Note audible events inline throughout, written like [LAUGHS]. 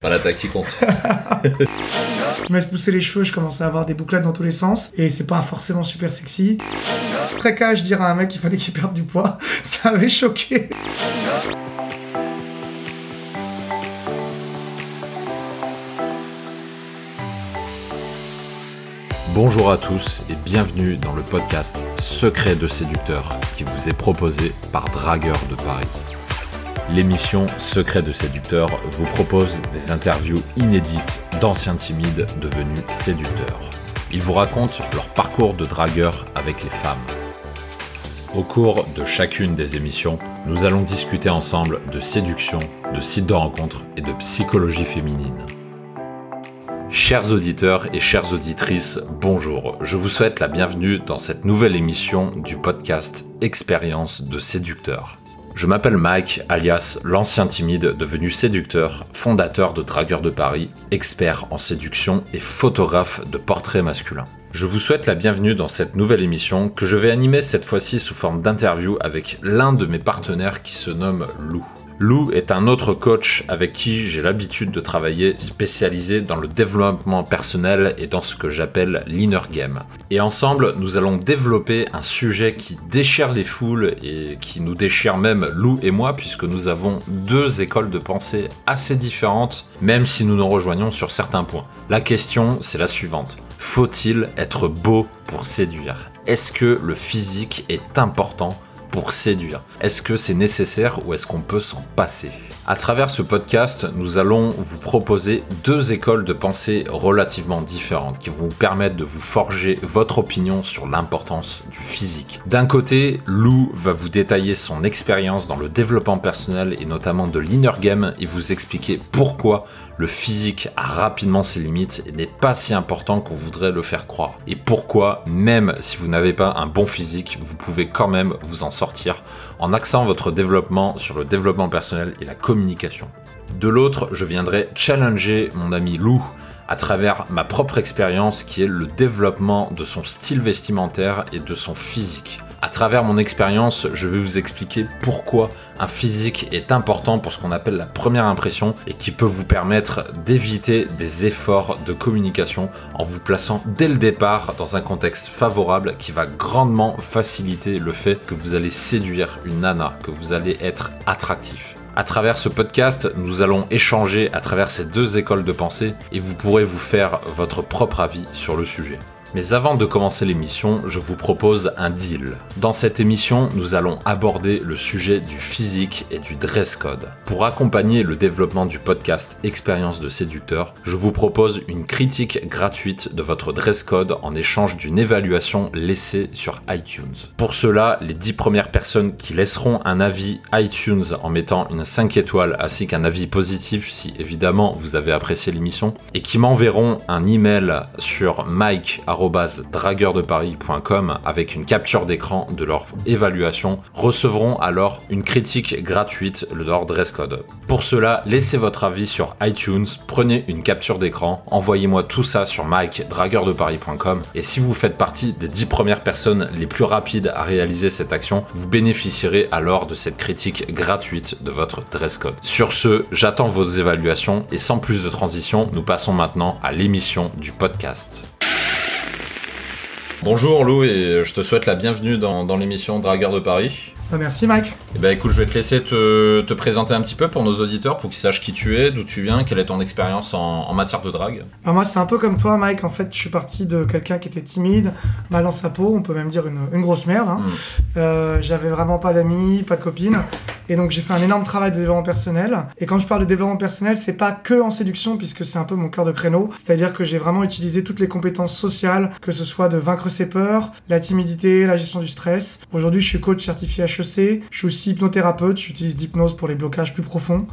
Pas l'attaque qui compte. [LAUGHS] je me laisse pousser les cheveux, je commence à avoir des bouclettes dans tous les sens et c'est pas forcément super sexy. Très je dire à un mec qu'il fallait qu'il perde du poids, [LAUGHS] ça avait choqué. Bonjour à tous et bienvenue dans le podcast Secret de séducteur qui vous est proposé par Dragueur de Paris l'émission Secret de séducteur vous propose des interviews inédites d'anciens timides devenus séducteurs. Ils vous racontent leur parcours de dragueur avec les femmes. Au cours de chacune des émissions, nous allons discuter ensemble de séduction, de sites de rencontres et de psychologie féminine. Chers auditeurs et chères auditrices, bonjour. Je vous souhaite la bienvenue dans cette nouvelle émission du podcast Expérience de séducteur. Je m'appelle Mike, alias l'ancien timide devenu séducteur, fondateur de Dragueur de Paris, expert en séduction et photographe de portraits masculins. Je vous souhaite la bienvenue dans cette nouvelle émission que je vais animer cette fois-ci sous forme d'interview avec l'un de mes partenaires qui se nomme Lou. Lou est un autre coach avec qui j'ai l'habitude de travailler spécialisé dans le développement personnel et dans ce que j'appelle l'inner game. Et ensemble, nous allons développer un sujet qui déchire les foules et qui nous déchire même Lou et moi puisque nous avons deux écoles de pensée assez différentes même si nous nous rejoignons sur certains points. La question, c'est la suivante. Faut-il être beau pour séduire? Est-ce que le physique est important pour séduire Est-ce que c'est nécessaire ou est-ce qu'on peut s'en passer? À travers ce podcast, nous allons vous proposer deux écoles de pensée relativement différentes qui vont vous permettre de vous forger votre opinion sur l'importance du physique. D'un côté, Lou va vous détailler son expérience dans le développement personnel et notamment de l'inner game et vous expliquer pourquoi le physique a rapidement ses limites et n'est pas si important qu'on voudrait le faire croire. Et pourquoi, même si vous n'avez pas un bon physique, vous pouvez quand même vous en sortir en axant votre développement sur le développement personnel et la communication. De l'autre, je viendrai challenger mon ami Lou à travers ma propre expérience qui est le développement de son style vestimentaire et de son physique. À travers mon expérience, je vais vous expliquer pourquoi un physique est important pour ce qu'on appelle la première impression et qui peut vous permettre d'éviter des efforts de communication en vous plaçant dès le départ dans un contexte favorable qui va grandement faciliter le fait que vous allez séduire une nana, que vous allez être attractif. À travers ce podcast, nous allons échanger à travers ces deux écoles de pensée et vous pourrez vous faire votre propre avis sur le sujet. Mais avant de commencer l'émission, je vous propose un deal. Dans cette émission, nous allons aborder le sujet du physique et du dress code. Pour accompagner le développement du podcast Expérience de séducteur, je vous propose une critique gratuite de votre dress code en échange d'une évaluation laissée sur iTunes. Pour cela, les 10 premières personnes qui laisseront un avis iTunes en mettant une 5 étoiles ainsi qu'un avis positif si évidemment vous avez apprécié l'émission et qui m'enverront un email sur mike@ dragueurdeparis.com avec une capture d'écran de leur évaluation recevront alors une critique gratuite de leur dress code. Pour cela, laissez votre avis sur iTunes, prenez une capture d'écran, envoyez-moi tout ça sur mike.dragueurdeparis.com et si vous faites partie des 10 premières personnes les plus rapides à réaliser cette action, vous bénéficierez alors de cette critique gratuite de votre dress code. Sur ce, j'attends vos évaluations et sans plus de transition, nous passons maintenant à l'émission du podcast. Bonjour Lou et je te souhaite la bienvenue dans, dans l'émission Dragueur de Paris. Bah, merci Mike. Eh ben écoute, je vais te laisser te, te, présenter un petit peu pour nos auditeurs, pour qu'ils sachent qui tu es, d'où tu viens, quelle est ton expérience en, en, matière de drague. Alors moi c'est un peu comme toi Mike, en fait je suis parti de quelqu'un qui était timide, mal dans sa peau, on peut même dire une, une grosse merde. Hein. Hmm. Euh, J'avais vraiment pas d'amis, pas de copines, et donc j'ai fait un énorme travail de développement personnel. Et quand je parle de développement personnel, c'est pas que en séduction, puisque c'est un peu mon cœur de créneau, c'est-à-dire que j'ai vraiment utilisé toutes les compétences sociales, que ce soit de vaincre ses peurs, la timidité, la gestion du stress. Aujourd'hui je suis coach certifié HEC, je suis aussi hypnothérapeute, j'utilise d'hypnose pour les blocages plus profonds.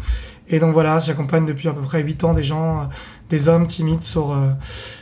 Et donc voilà, j'accompagne depuis à peu près 8 ans des gens, des hommes timides sur,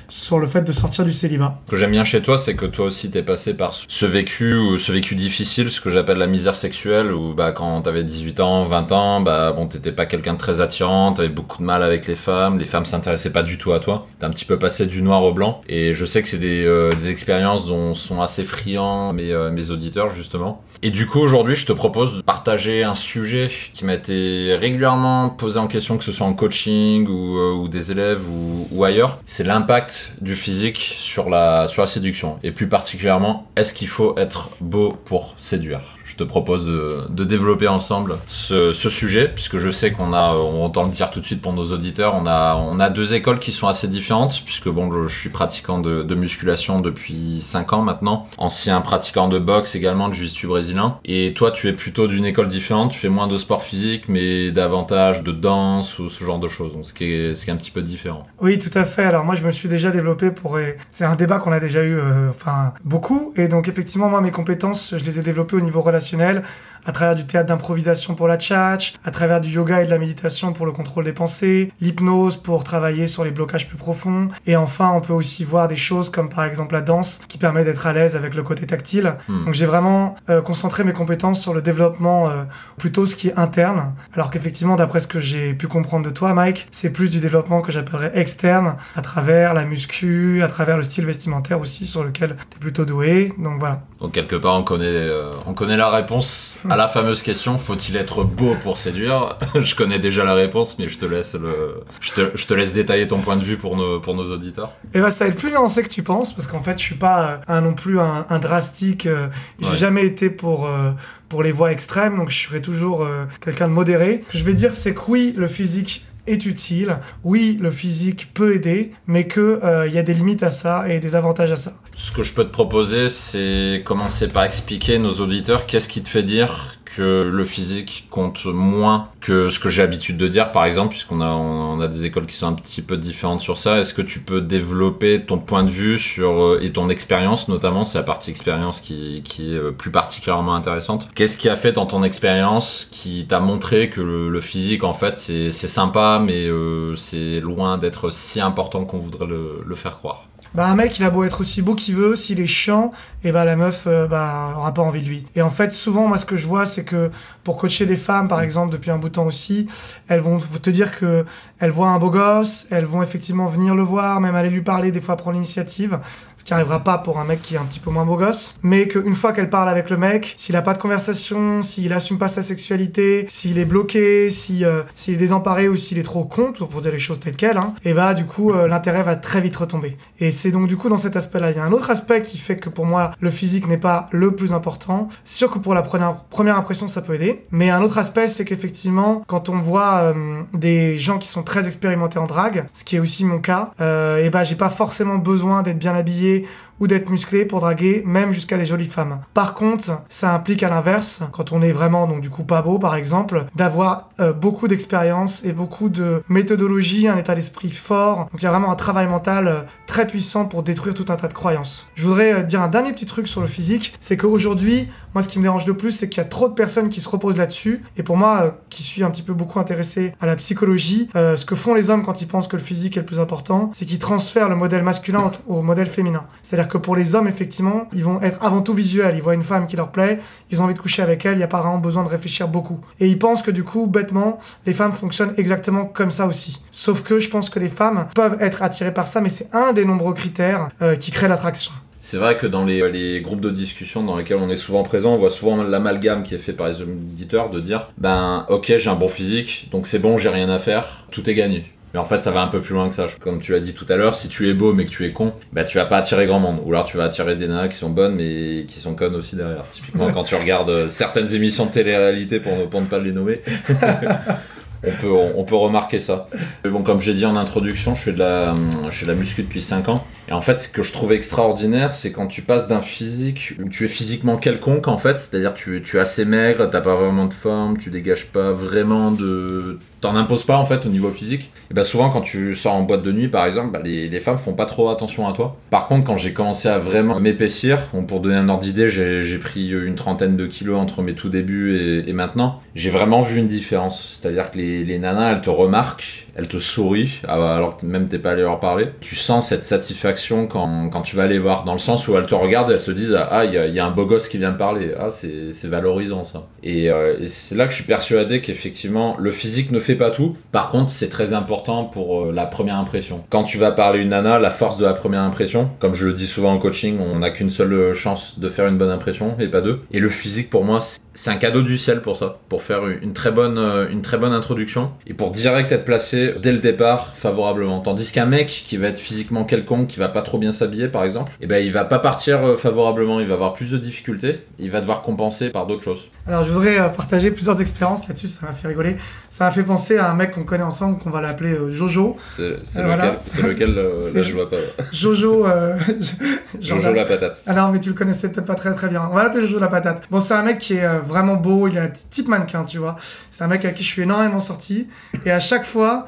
sur le fait de sortir du célibat. Ce que j'aime bien chez toi, c'est que toi aussi t'es passé par ce vécu ou ce vécu difficile, ce que j'appelle la misère sexuelle, où bah, quand t'avais 18 ans, 20 ans, bah bon, t'étais pas quelqu'un de très attirant, t'avais beaucoup de mal avec les femmes, les femmes s'intéressaient pas du tout à toi. T'es un petit peu passé du noir au blanc, et je sais que c'est des, euh, des, expériences dont sont assez friands mes, euh, mes auditeurs justement. Et du coup, aujourd'hui, je te propose de partager un sujet qui m'a été régulièrement posé en question, que ce soit en coaching ou, euh, ou des élèves ou, ou ailleurs. C'est l'impact du physique sur la, séduction. Et plus particulièrement, est-ce qu'il faut être beau pour séduire? Je te propose de, développer ensemble ce, sujet, puisque je sais qu'on a, on entend le dire tout de suite pour nos auditeurs, on a, on a deux écoles qui sont assez différentes, puisque bon, je, suis pratiquant de, musculation depuis 5 ans maintenant, ancien pratiquant de boxe également, de jiu-jitsu brésilien, et toi tu es plutôt d'une école différente, tu fais moins de sport physique, mais davantage de danse ou ce genre de choses, donc ce qui est, ce qui est un petit peu différent. Oui, tout à fait. Alors moi je me suis déjà développé pour... C'est un débat qu'on a déjà eu, euh, beaucoup, et donc effectivement moi mes compétences, je les ai développées au niveau relationnel relationnel à travers du théâtre d'improvisation pour la tchatch, à travers du yoga et de la méditation pour le contrôle des pensées, l'hypnose pour travailler sur les blocages plus profonds, et enfin on peut aussi voir des choses comme par exemple la danse qui permet d'être à l'aise avec le côté tactile. Hmm. Donc j'ai vraiment euh, concentré mes compétences sur le développement euh, plutôt ce qui est interne, alors qu'effectivement d'après ce que j'ai pu comprendre de toi Mike, c'est plus du développement que j'appellerais externe, à travers la muscu, à travers le style vestimentaire aussi sur lequel tu es plutôt doué. Donc voilà. Donc quelque part on connaît, euh, on connaît la réponse à la fameuse question faut-il être beau pour séduire? [LAUGHS] Je connais déjà la réponse, mais je te laisse le, je te, je te laisse détailler ton point de vue pour nos, pour nos auditeurs. Et eh bah ben, ça va être plus nuancé que tu penses, parce qu'en fait je suis pas euh, un, non plus un, drastique. Euh, j'ai jamais été pour pour les voies extrêmes, donc je serai toujours quelqu'un de modéré. Ce que je vais dire c'est que oui, le physique est utile. Oui, le physique peut aider, mais qu'il il y a des limites à ça et des avantages à ça. Ce que je peux te proposer, c'est commencer par expliquer à nos auditeurs qu'est-ce qui te fait dire que le physique compte moins que ce que j'ai l'habitude de dire, par exemple, puisqu'on a, on a des écoles qui sont un petit peu différentes sur ça. Est-ce que tu peux développer ton point de vue sur, euh, et ton expérience, notamment, c'est la partie expérience qui, qui, est euh, plus particulièrement intéressante. Qu'est-ce qui a fait dans ton expérience qui t'a montré que le, physique, en fait, c'est sympa, mais euh, c'est loin d'être si important qu'on voudrait le, le faire croire? Bah un mec il a beau être aussi beau qu'il veut, s'il est chiant, et bah la meuf euh, bah aura pas envie de lui. Et en fait souvent moi ce que je vois c'est que pour coacher des femmes par exemple depuis un bout de temps aussi, elles vont te dire que elles voient un beau gosse, elles vont effectivement venir le voir, même aller lui parler, des fois prendre l'initiative, ce qui arrivera pas pour un mec qui est un petit peu moins beau gosse, mais qu'une fois qu'elle parle avec le mec, s'il a pas de conversation, s'il assume pas sa sexualité, s'il est bloqué, si euh, s'il est désemparé ou s'il est trop con pour dire les choses telles quelles, hein, et bah du coup euh, l'intérêt va très vite retomber. Et c'est donc du coup dans cet aspect-là. Il y a un autre aspect qui fait que pour moi le physique n'est pas le plus important. Sûr que pour la première, impression ça peut aider, mais un autre aspect c'est qu'effectivement quand on voit euh, des gens qui sont très expérimentés en drague, ce qui est aussi mon cas, euh, et ben j'ai pas forcément besoin d'être bien habillé ou d'être musclé pour draguer, même jusqu'à des jolies femmes. Par contre, ça implique à l'inverse, quand on est vraiment donc du coup pas beau par exemple, d'avoir euh, beaucoup d'expérience et beaucoup de méthodologie, un état d'esprit fort. Donc il y a vraiment un travail mental euh, très puissant pour détruire tout un tas de croyances. Je voudrais euh, dire un dernier petit truc sur le physique, c'est qu'aujourd'hui, moi ce qui me dérange le plus, c'est qu'il y a trop de personnes qui se reposent là-dessus. Et pour moi, qui suis un petit peu beaucoup intéressé à la psychologie, ce que font les hommes quand ils pensent que le physique est le plus important, c'est qu'ils transfèrent le modèle masculin au modèle féminin. C'est-à-dire que pour les hommes, effectivement, ils vont être avant tout visuels. Ils voient une femme qui leur plaît, ils ont envie de coucher avec elle, il n'y a pas vraiment besoin de réfléchir beaucoup. Et ils pensent que du coup, bêtement, les femmes fonctionnent exactement comme ça aussi. Sauf que je pense que les femmes peuvent être attirées par ça, mais c'est un des nombreux critères euh, qui crée l'attraction. C'est vrai que dans les, les, groupes de discussion dans lesquels on est souvent présent, on voit souvent l'amalgame qui est fait par les auditeurs de dire ben ok j'ai un bon physique, donc c'est bon, j'ai rien à faire, tout est gagné. Mais en fait, ça va un peu plus loin que ça. Comme tu as dit tout à l'heure, si tu es beau mais que tu es con, bah tu vas pas attirer grand monde. Ou alors tu vas attirer des nanas qui sont bonnes mais qui sont connes aussi derrière. Typiquement, [LAUGHS] quand tu regardes euh, certaines émissions de télé-réalité pour, pour ne pas les nommer. [LAUGHS] on peut, on, peut remarquer ça. Bon, comme j'ai dit en introduction, je fais de la, je fais de la muscu depuis 5 ans. Et en fait, ce que je trouve extraordinaire, c'est quand tu passes d'un physique où tu es physiquement quelconque, en fait, c'est-à-dire tu, tu es assez maigre, t'as pas vraiment de forme, tu dégages pas vraiment de. T'en imposes pas, en fait, au niveau physique. Et bah, souvent, quand tu sors en boîte de nuit, par exemple, bah, les, les, femmes font pas trop attention à toi. Par contre, quand j'ai commencé à vraiment m'épaissir, pour donner un ordre d'idée, j'ai pris une trentaine de kilos entre mes tout débuts et, et maintenant, j'ai vraiment vu une différence. C'est-à-dire que les, les nanas, elles te remarquent elle te sourit alors que même t'es pas allé leur parler. Tu sens cette satisfaction quand, quand tu vas aller voir, dans le sens où elles te regardent elles se disent Ah, il y, a un beau gosse qui vient me parler. Ah, c'est valorisant ça. Et, euh, et c'est là que je suis persuadé qu'effectivement, le physique ne fait pas tout. Par contre, c'est très important pour euh, la première impression. Quand tu vas parler une nana, la force de la première impression, comme je le dis souvent en coaching, on n'a qu'une seule chance de faire une bonne impression et pas deux. Et le physique, pour moi, c'est un cadeau du ciel pour ça, pour faire une très bonne, euh, une très bonne introduction et pour direct être placé dès le départ favorablement. Tandis qu'un mec qui va être physiquement quelconque, qui va pas trop bien s'habiller par exemple, et eh ben il va pas partir euh, favorablement, il va avoir plus de difficultés, il va devoir compenser par d'autres choses. Alors je voudrais euh, partager plusieurs expériences là-dessus, ça m'a fait rigoler. Ça m'a fait penser à un mec qu'on connaît ensemble, qu'on va l'appeler Jojo. C'est lequel, lequel [LAUGHS] là je vois pas. Jojo. [LAUGHS] Jojo la patate. Alors mais tu le connaissais peut-être pas très très bien. On va l'appeler Jojo la patate. Bon c'est un mec qui est vraiment beau, il a un type mannequin, tu vois. C'est un mec avec qui je suis énormément sorti. Et à chaque fois,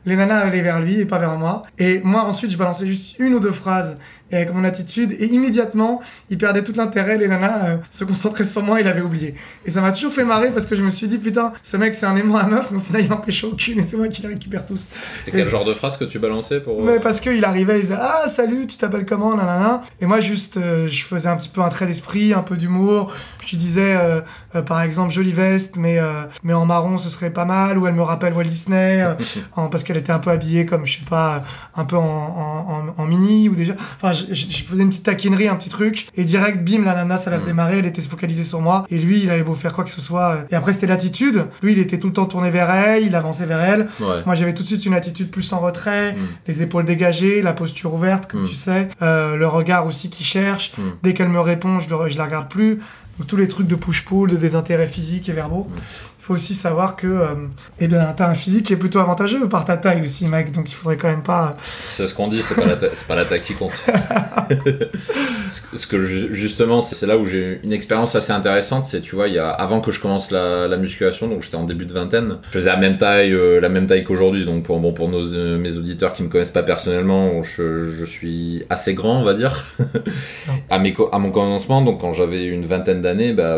les nanas allaient vers lui et pas vers moi. Et moi, ensuite, je balançais juste une ou deux phrases et avec mon attitude. Et immédiatement, il perdait tout l'intérêt. Les nanas euh, se concentraient sur moi, il avait oublié. Et ça m'a toujours fait marrer parce que je me suis dit, putain, ce mec, c'est un aimant à meuf, mais au final, il empêche aucune et c'est moi qui les récupère tous. C'était quel genre de phrase que tu balançais pour. Mais parce qu'il arrivait, il faisait Ah, salut, tu t'appelles comment nanana? Et moi, juste, euh, je faisais un petit peu un trait d'esprit, un peu d'humour. Je disais, euh, par exemple, jolie veste, mais, mais en marron, ce serait pas mal. Ou elle me rappelle Walt Disney, [LAUGHS] parce qu'elle était un peu habillée comme, je sais pas, un peu en, en, en, mini ou déjà. Enfin, je, faisais une petite taquinerie, un petit truc, et direct, bim, la nana, ça la faisait marrer, elle était focalisée sur moi, et lui, il avait beau faire quoi que ce soit. Et après, c'était l'attitude. Lui, il était tout le temps tourné vers elle, il avançait vers elle. Moi, j'avais tout de suite une attitude plus en retrait, mm. les épaules dégagées, la posture ouverte, comme mm. tu sais, euh, le regard aussi qui cherche. Mm. Dès qu'elle me répond, je, je la regarde plus. Donc, tous les trucs de push-pull, de désintérêt physique et verbaux il faut aussi savoir que euh, eh bien, tu as un physique qui est plutôt avantageux par ta taille aussi, mec. Donc il faudrait quand même pas. C'est ce qu'on dit, c'est pas, la pas la taille qui compte. [LAUGHS] ce que justement, c'est là où j'ai une expérience assez intéressante. C'est, tu vois, il y a, avant que je commence la, la musculation, donc j'étais en début de vingtaine, je faisais la même taille, euh, la même taille qu'aujourd'hui. Donc pour, bon, pour nos, euh, mes auditeurs qui me connaissent pas personnellement, je, je suis assez grand, on va dire. [LAUGHS] à, mes, à mon commencement, donc quand j'avais une vingtaine d'années, bah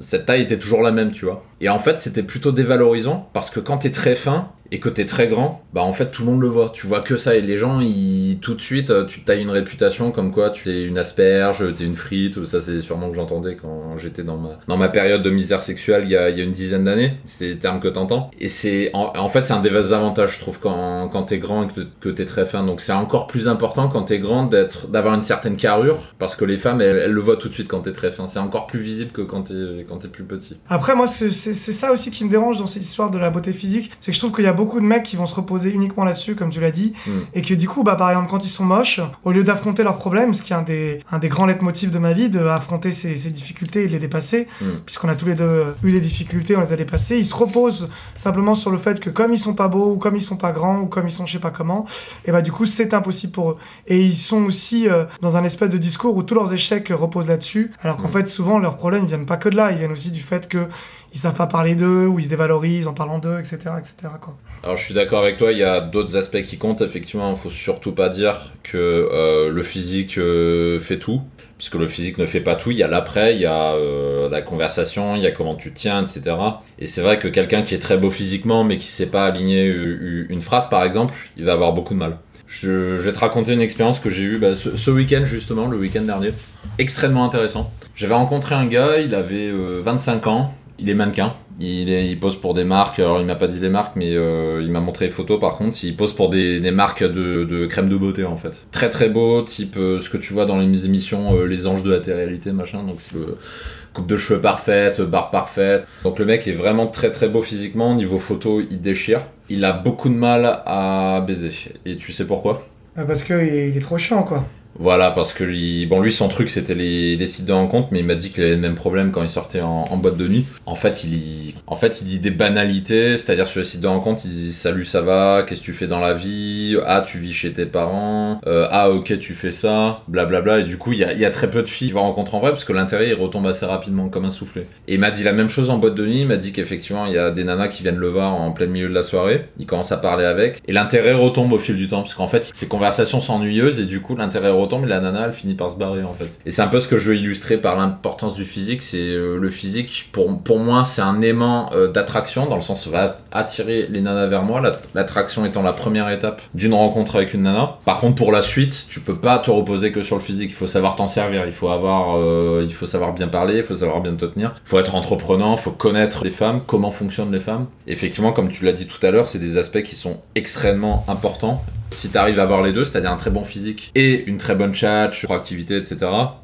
cette taille était toujours la même, tu vois. Et en fait, c'était plutôt dévalorisant parce que quand t'es très fin, et que t'es très grand, bah en fait tout le monde le voit. Tu vois que ça et les gens, ils, tout de suite, euh, tu tailles une réputation comme quoi tu es une asperge, t'es une frite. Ça c'est sûrement que j'entendais quand j'étais dans ma, dans ma période de misère sexuelle il y a, il y a une dizaine d'années. C'est les termes que t'entends. Et c'est en, fait c'est un désavantage je trouve quand, quand t'es grand et que, que t'es très fin. Donc c'est encore plus important quand t'es grand d'être d'avoir une certaine carrure parce que les femmes elles, le voient tout de suite quand t'es très fin. C'est encore plus visible que quand t'es quand es plus petit. Après moi c'est ça aussi qui me dérange dans cette histoire de la beauté physique, c'est que je trouve qu'il y a beaucoup de mecs qui vont se reposer uniquement là-dessus, comme tu l'as dit, mm. et que du coup, bah, par exemple, quand ils sont moches, au lieu d'affronter leurs problèmes, ce qui est un des, un des grands leitmotifs de ma vie, d'affronter ces, ces difficultés et de les dépasser, mm. puisqu'on a tous les deux eu des difficultés, on les a dépassées, ils se reposent simplement sur le fait que comme ils sont pas beaux, ou comme ils sont pas grands, ou comme ils sont je sais pas comment, et bah du coup, c'est impossible pour eux. Et ils sont aussi euh, dans un espèce de discours où tous leurs échecs reposent là-dessus, alors qu'en mm. fait, souvent, leurs problèmes ne viennent pas que de là, ils viennent aussi du fait que ils savent pas parler d'eux, ou ils se dévalorisent en parlant d'eux, etc. etc. Alors je suis d'accord avec toi, il y a d'autres aspects qui comptent, effectivement, il faut surtout pas dire que euh, le physique euh, fait tout, puisque le physique ne fait pas tout, il y a l'après, il y a euh, la conversation, il y a comment tu tiens, etc. Et c'est vrai que quelqu'un qui est très beau physiquement, mais qui sait pas aligner une phrase, par exemple, il va avoir beaucoup de mal. Je, vais te raconter une expérience que j'ai eue bah, ce week-end, justement, le week-end dernier. Extrêmement intéressant. J'avais rencontré un gars, il avait 25 ans, il est mannequin. Il, pose pour des marques. Alors, il m'a pas dit les marques, mais euh, il m'a montré les photos. Par contre, il pose pour des, marques de, crème de beauté en fait. Très très beau, type euh, ce que tu vois dans les émissions euh, Les Anges de la télé-réalité, machin. Donc, c'est coupe de cheveux parfaite, barbe parfaite. Donc, le mec est vraiment très très beau physiquement. Niveau photo, il déchire. Il a beaucoup de mal à baiser. Et tu sais pourquoi? Ah, Parce qu'il est trop chiant, quoi. Voilà, parce que lui, bon, lui, son truc, c'était les, les, sites de mais il m'a dit qu'il avait le même problème quand il sortait en, boîte de nuit. En fait, il, en fait, il dit des banalités, c'est-à-dire sur les sites de rencontre, il dit salut, ça va, qu'est-ce que tu fais dans la vie, ah, tu vis chez tes parents, euh, ah, ok, tu fais ça, blablabla. Bla, bla. Et du coup, il y a, y a, très peu de filles qui vont rencontrer en vrai, parce que l'intérêt, il retombe assez rapidement, comme un soufflet. Et il m'a dit la même chose en boîte de nuit, il m'a dit qu'effectivement, il y a des nanas qui viennent le voir en plein milieu de la soirée, il commence à parler avec, et l'intérêt retombe au fil du temps, parce qu'en fait, ces conversations sont ennuyeuses, et du coup, l'intérêt retombe et la nana elle finit par se barrer en fait. Et c'est un peu ce que je veux illustrer par l'importance du physique, c'est euh, le physique pour, pour moi c'est un aimant euh, d'attraction dans le sens va attirer les nanas vers moi, l'attraction étant la première étape d'une rencontre avec une nana. Par contre pour la suite, tu peux pas te reposer que sur le physique, il faut savoir t'en servir, il faut avoir euh, il faut savoir bien parler, il faut savoir bien te tenir, il faut être entreprenant, il faut connaître les femmes, comment fonctionnent les femmes. Effectivement comme tu l'as dit tout à l'heure, c'est des aspects qui sont extrêmement importants si tu arrives à avoir les deux, c'est-à-dire un très bon physique et une très bonne chat, proactivité, etc.,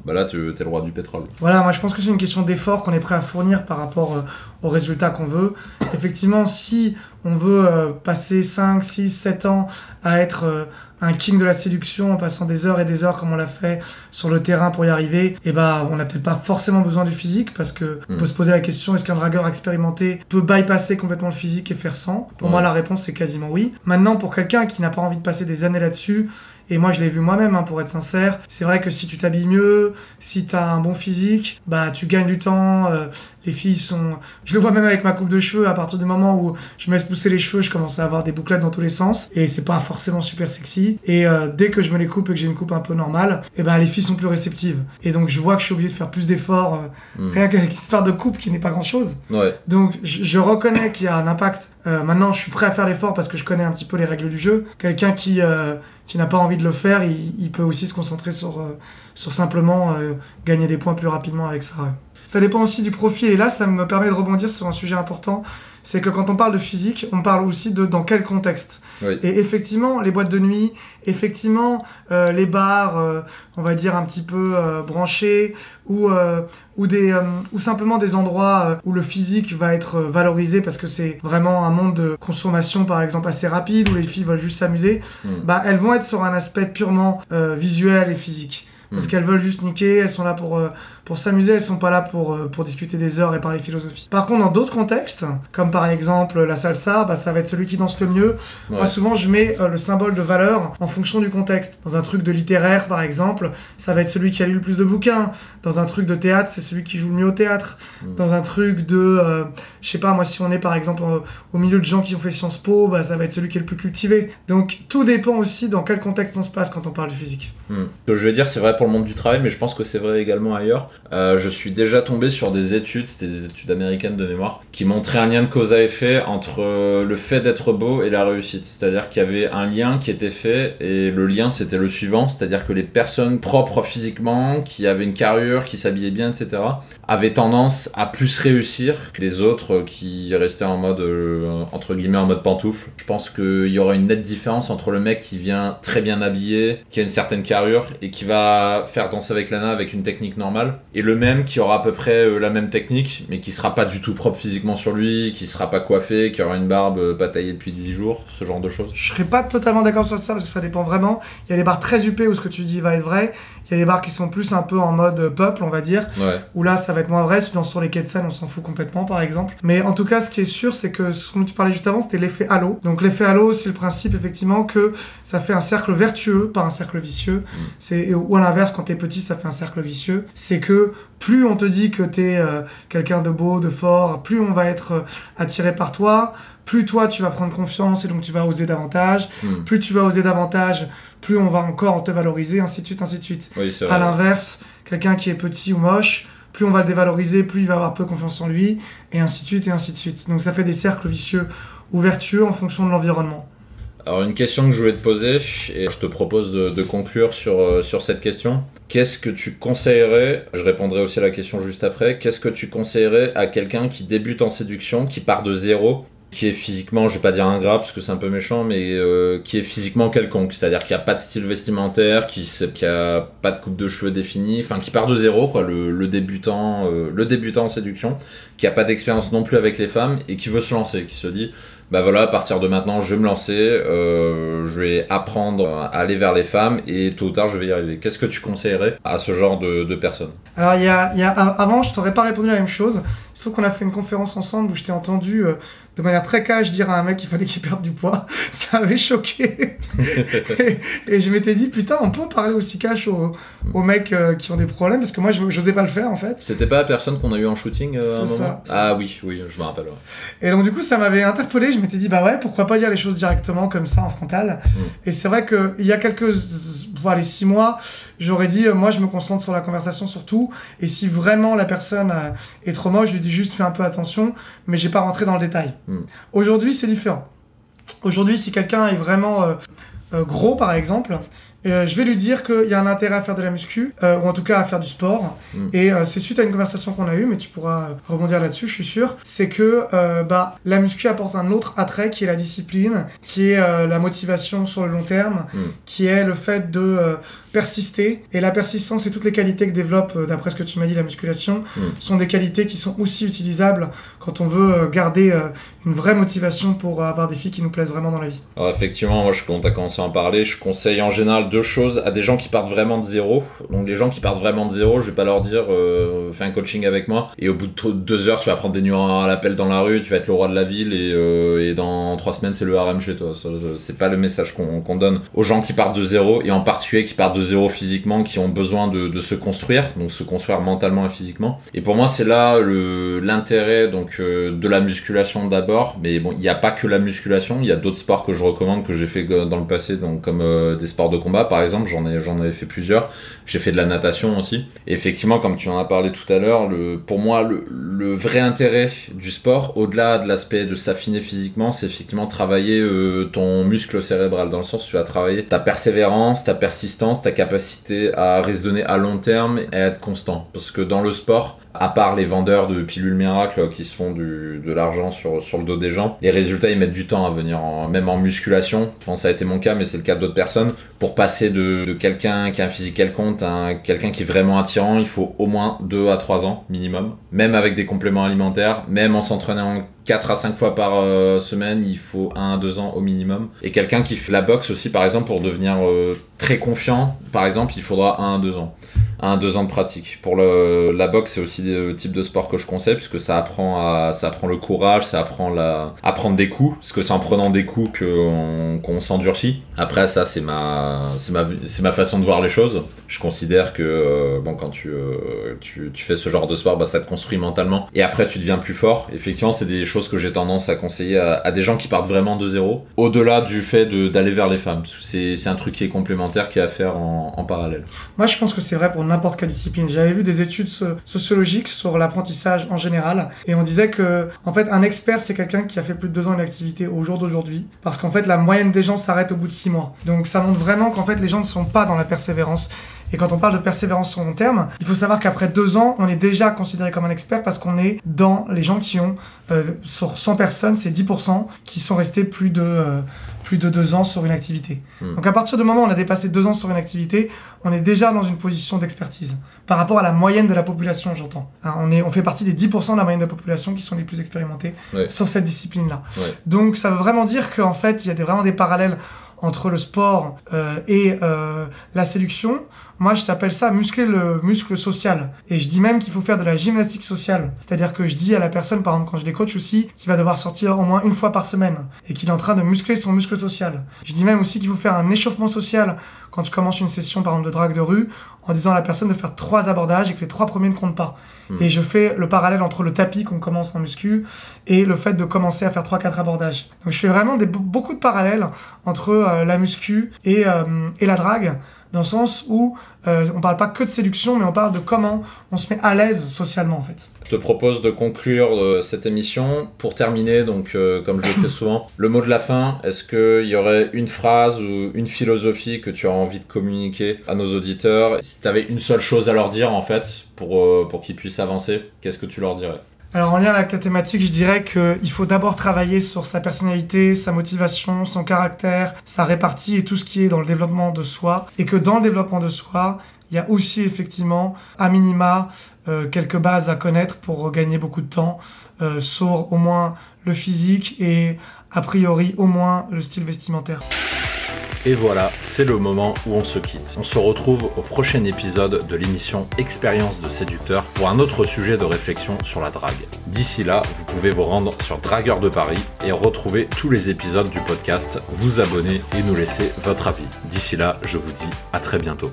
bah là, tu es le roi du pétrole. Voilà, moi je pense que c'est une question d'effort qu'on est prêt à fournir par rapport euh, aux résultats qu'on veut. Effectivement, si on veut euh, passer 5, 6, 7 ans à être euh, un king de la séduction en passant des heures et des heures comme on l'a fait sur le terrain pour y arriver, et eh bah on n'a peut-être pas forcément besoin du physique parce que on hmm. peut se poser la question est-ce qu'un dragueur expérimenté peut bypasser complètement le physique et faire sans? Pour moi la réponse c'est quasiment oui. Maintenant pour quelqu'un qui n'a pas envie de passer des années là-dessus, et moi, je l'ai vu moi-même, hein, pour être sincère. C'est vrai que si tu t'habilles mieux, si tu as un bon physique, bah tu gagnes du temps. Euh, les filles sont. Je le vois même avec ma coupe de cheveux. À partir du moment où je me laisse pousser les cheveux, je commence à avoir des bouclettes dans tous les sens. Et c'est pas forcément super sexy. Et euh, dès que je me les coupe et que j'ai une coupe un peu normale, et eh ben les filles sont plus réceptives. Et donc je vois que je suis obligé de faire plus d'efforts. Euh, hmm. Rien qu'avec cette histoire de coupe qui n'est pas grand-chose. Ouais. Donc je, reconnais qu'il y a un impact. maintenant, je suis prêt à faire l'effort parce que je connais un petit peu les règles du jeu. Quelqu'un qui qui n'a pas envie de le faire, il, peut aussi se concentrer sur, euh, sur simplement euh, gagner des points plus rapidement avec ça. Ça dépend aussi du profil. Et là, ça me permet de rebondir sur un sujet important. C'est que quand on parle de physique, on parle aussi de dans quel contexte. Et effectivement, les boîtes de nuit, effectivement, euh, les bars, on va dire un petit peu branchés, ou, ou, des, ou simplement des endroits où le physique va être valorisé parce que c'est vraiment un monde de consommation, par exemple, assez rapide, où les filles veulent juste s'amuser, hmm. bah, elles vont être sur un aspect purement visuel et physique. Parce hmm. qu'elles veulent juste niquer, elles sont là pour pour s'amuser, elles sont pas là pour, euh, pour discuter des heures et parler philosophie. Par contre, dans d'autres contextes, comme par exemple la salsa, bah, ça va être celui qui danse le mieux. Moi, souvent, je mets euh, le symbole de valeur en fonction du contexte. Dans un truc de littéraire, par exemple, ça va être celui qui a lu le plus de bouquins. Dans un truc de théâtre, c'est celui qui joue le mieux au théâtre. Mm. Dans un truc de, euh, je sais pas, moi, si on est par exemple au milieu de gens qui ont fait Sciences Po, bah, ça va être celui qui est le plus cultivé. Donc, tout dépend aussi dans quel contexte on se passe quand on parle du physique. Mm. Ce que je vais dire, c'est vrai pour le monde du travail, mais je pense que c'est vrai également ailleurs. Euh, je suis déjà tombé sur des études, c'était des études américaines de mémoire, qui montraient un lien de cause à effet entre euh, le fait d'être beau et la réussite. C'est-à-dire qu'il y avait un lien qui était fait et le lien c'était le suivant, c'est-à-dire que les personnes propres physiquement, qui avaient une carrure, qui s'habillaient bien, etc., avaient tendance à plus réussir que les autres qui restaient en mode, euh, entre guillemets, en mode pantoufle. Je pense qu'il y aura une nette différence entre le mec qui vient très bien habillé, qui a une certaine carrure et qui va faire danser avec Lana avec une technique normale, et le même qui aura à peu près euh, la même technique, mais qui sera pas du tout propre physiquement sur lui, qui sera pas coiffé, qui aura une barbe euh, pas taillée depuis 10 jours, ce genre de choses. Je serais pas totalement d'accord sur ça parce que ça dépend vraiment. Il y a des bars très huppés où ce que tu dis va être vrai. Il y a des bars qui sont plus un peu en mode peuple, on va dire. Où là, ça va être moins vrai. Si sur les quais de scène, on s'en fout complètement, par exemple. Mais en tout cas, ce qui est sûr, c'est que ce dont tu parlais juste avant, c'était l'effet halo. Donc l'effet halo, c'est le principe effectivement que ça fait un cercle vertueux, pas un cercle vicieux. Mm. C'est ou à l'inverse, quand t'es petit, ça fait un cercle vicieux. C'est que plus on te dit que t'es euh, quelqu'un de beau, de fort, plus on va être euh, attiré par toi, plus toi tu vas prendre confiance et donc tu vas oser davantage. Hmm. Plus tu vas oser davantage, plus on va encore te valoriser, ainsi de suite, ainsi de suite. à l'inverse, quelqu'un qui est petit ou moche, plus on va le dévaloriser, plus il va avoir peu confiance en lui, et ainsi de suite, et ainsi de suite. Donc ça fait des cercles vicieux ou vertueux en fonction de l'environnement. Alors une question que je voulais te poser, et je te propose de, conclure sur, euh, sur cette question. Qu'est-ce que tu conseillerais, je répondrai aussi à la question juste après, qu'est-ce que tu conseillerais à quelqu'un qui débute en séduction, qui part de zéro, qui est physiquement, je vais pas dire ingrat parce que c'est un peu méchant, mais euh, qui est physiquement quelconque, c'est-à-dire qui a pas de style vestimentaire, qui, qui a pas de coupe de cheveux définie, enfin qui part de zéro, quoi, le, débutant, euh, le débutant en séduction, qui a pas d'expérience non plus avec les femmes et qui veut se lancer, qui se dit bah voilà, à partir de maintenant, je vais me lancer, euh, je vais apprendre à aller vers les femmes et tôt ou tard, je vais y arriver. Qu'est-ce que tu conseillerais à ce genre de, de personnes? Alors, il y a, y a, avant, je t'aurais pas répondu la même chose. Il se trouve qu'on a fait une conférence ensemble où je t'ai entendu euh, de manière très cash dire à un mec qu'il fallait qu'il perde du poids. [LAUGHS] Ça avait choqué. [LAUGHS] et, je m'étais dit, putain, on peut parler aussi cash aux, aux mecs euh, qui ont des problèmes parce que moi, je n'osais pas le faire en fait. C'était pas la personne qu'on a eu en shooting à un moment Ah oui, oui, je me rappelle. Et donc, du coup, ça m'avait interpellé je m'étais dit, bah ouais, pourquoi pas dire les choses directement comme ça en frontal. Mm. Et c'est vrai qu'il y a quelques voilà, les six mois, j'aurais dit, euh, moi, je me concentre sur la conversation surtout. Et si vraiment la personne euh, est trop moche, je lui dis juste, fais un peu attention, mais j'ai pas rentré dans le détail. Hmm. Aujourd'hui, c'est différent. Aujourd'hui, si quelqu'un est vraiment euh, gros, par exemple, euh, je vais lui dire qu'il y a un intérêt à faire de la muscu, euh, ou en tout cas à faire du sport. Mm. Et euh, c'est suite à une conversation qu'on a eue, mais tu pourras rebondir là-dessus, je suis sûr. C'est que bah, la muscu apporte un autre attrait qui est la discipline, qui est la motivation sur le long terme, Mm. qui est le fait de persister. Et la persistance et toutes les qualités que développe, euh, d'après ce que tu m'as dit, la musculation, Mm. sont des qualités qui sont aussi utilisables quand on veut euh, garder euh, une vraie motivation pour avoir des filles qui nous plaisent vraiment dans la vie. Alors effectivement, moi, je, quand tu as commencé à en parler, je conseille en général deux choses à des gens qui partent vraiment de zéro. Donc les gens qui partent vraiment de zéro, je vais pas leur dire euh, fais un coaching avec moi et au bout de deux heures, tu vas prendre des numéros à l'appel dans la rue, tu vas être le roi de la ville et, euh, et dans trois semaines, c'est le harem chez toi. C'est pas le message qu'on qu'on donne aux gens qui partent de zéro et en particulier qui partent de zéro physiquement, qui ont besoin de, se construire, donc se construire mentalement et physiquement. Et pour moi, c'est là l'intérêt donc euh, de la musculation d'abord, mais bon, il n'y a pas que la musculation, il y a d'autres sports que je recommande que j'ai fait dans le passé, donc comme euh, des sports de combat par exemple, j'en ai j'en avais fait plusieurs. J'ai fait de la natation aussi. Effectivement, comme tu en as parlé tout à l'heure, pour moi le, vrai intérêt du sport, au-delà de l'aspect de s'affiner physiquement, c'est effectivement travailler euh, ton muscle cérébral dans le sens tu vas travailler ta persévérance, ta persistance, ta capacité à raisonner à long terme et à être constant. Parce que dans le sport, à part les vendeurs de pilules miracles qui se font du, de l'argent sur, sur le dos des gens, les résultats ils mettent du temps à venir, en- même en musculation. Enfin, ça a été mon cas, mais c'est le cas d'autres personnes. Pour passer de, quelqu'un qui a un physique quelconque à un- quelqu'un qui est vraiment attirant, il faut au moins 2 à 3 ans minimum. Même avec des compléments alimentaires, même en s'entraînant 4 à 5 fois par euh, semaine, il faut 1 à 2 ans au minimum. Et quelqu'un qui fait la boxe aussi, par exemple, pour devenir euh, très confiant, par exemple, il faudra 1 à 2 ans. 1 à 2 ans de pratique. Pour la boxe, c'est aussi type de sport que je conseille, puisque ça apprend, à, ça apprend le courage, ça apprend la, à prendre des coups, parce que c'est en prenant des coups qu'on qu'on s'endurcit. Après, ça, c'est ma, c'est ma, c'est ma façon de voir les choses. Je considère que, euh, bon, quand tu, euh, tu, tu fais ce genre de sport, bah, ça te construit mentalement. Et après, tu deviens plus fort. Effectivement, c'est des choses que j'ai tendance à conseiller à, des gens qui partent vraiment de zéro. Au-delà du fait d'aller vers les femmes. C'est un truc qui est complémentaire, qui est à faire en, parallèle. Moi, je pense que c'est vrai pour n'importe quelle discipline. J'avais vu des études so- sur l'apprentissage en général, et on disait que, en fait, un expert, c'est quelqu'un qui a fait plus de deux ans d'activité au jour d'aujourd'hui, parce qu'en fait, la moyenne des gens s'arrête au bout de six mois. Donc, ça montre vraiment qu'en fait, les gens ne sont pas dans la persévérance. Et quand on parle de persévérance sur long terme, il faut savoir qu'après deux ans, on est déjà considéré comme un expert parce qu'on est dans les gens qui ont, euh, sur 100 personnes, c'est 10% qui sont restés plus de, euh, plus de deux ans sur une activité. Hmm. Donc à partir du moment où on a dépassé deux ans sur une activité, on est déjà dans une position d'expertise. Par rapport à la moyenne de la population, j'entends. Hein, on, est, on fait partie des 10% de la moyenne de la population qui sont les plus expérimentés Ouais. sur cette discipline-là. Ouais. Donc ça veut vraiment dire qu'en fait, il y a des, vraiment des parallèles entre le sport euh, et euh, la séduction. Moi, je t'appelle ça muscler le muscle social. Et je dis même qu'il faut faire de la gymnastique sociale. C'est-à-dire que je dis à la personne, par exemple, quand je les coach aussi, qu'il va devoir sortir au moins une fois par semaine et qu'il est en train de muscler son muscle social. Je dis même aussi qu'il faut faire un échauffement social quand je commence une session, par exemple, de drague de rue, en disant à la personne de faire trois abordages et que les trois premiers ne comptent pas. Hmm. Et je fais le parallèle entre le tapis qu'on commence en muscu et le fait de commencer à faire 3-4 abordages. Donc je fais vraiment des, beaucoup de parallèles entre euh, la muscu et, euh, et la drague, dans le sens où euh, on parle pas que de séduction, mais on parle de comment on se met à l'aise socialement en fait. Je te propose de conclure euh, cette émission. Pour terminer, donc euh, comme je le fais souvent, [COUGHS] le mot de la fin, est-ce qu'il y aurait une phrase ou une philosophie que tu as envie de communiquer à nos auditeurs? Si tu avais une seule chose à leur dire en fait, pour, euh, pour qu'ils puissent avancer, qu'est-ce que tu leur dirais? Alors en lien avec la thématique, je dirais qu'il faut d'abord travailler sur sa personnalité, sa motivation, son caractère, sa répartie et tout ce qui est dans le développement de soi. Et que dans le développement de soi, il y a aussi effectivement, à minima, euh, quelques bases à connaître pour gagner beaucoup de temps euh, sur au moins le physique et a priori au moins le style vestimentaire. Et voilà, c'est le moment où on se quitte. On se retrouve au prochain épisode de l'émission Expérience de séducteur pour un autre sujet de réflexion sur la drague. D'ici là, vous pouvez vous rendre sur Dragueur de Paris et retrouver tous les épisodes du podcast, vous abonner et nous laisser votre avis. D'ici là, je vous dis à très bientôt.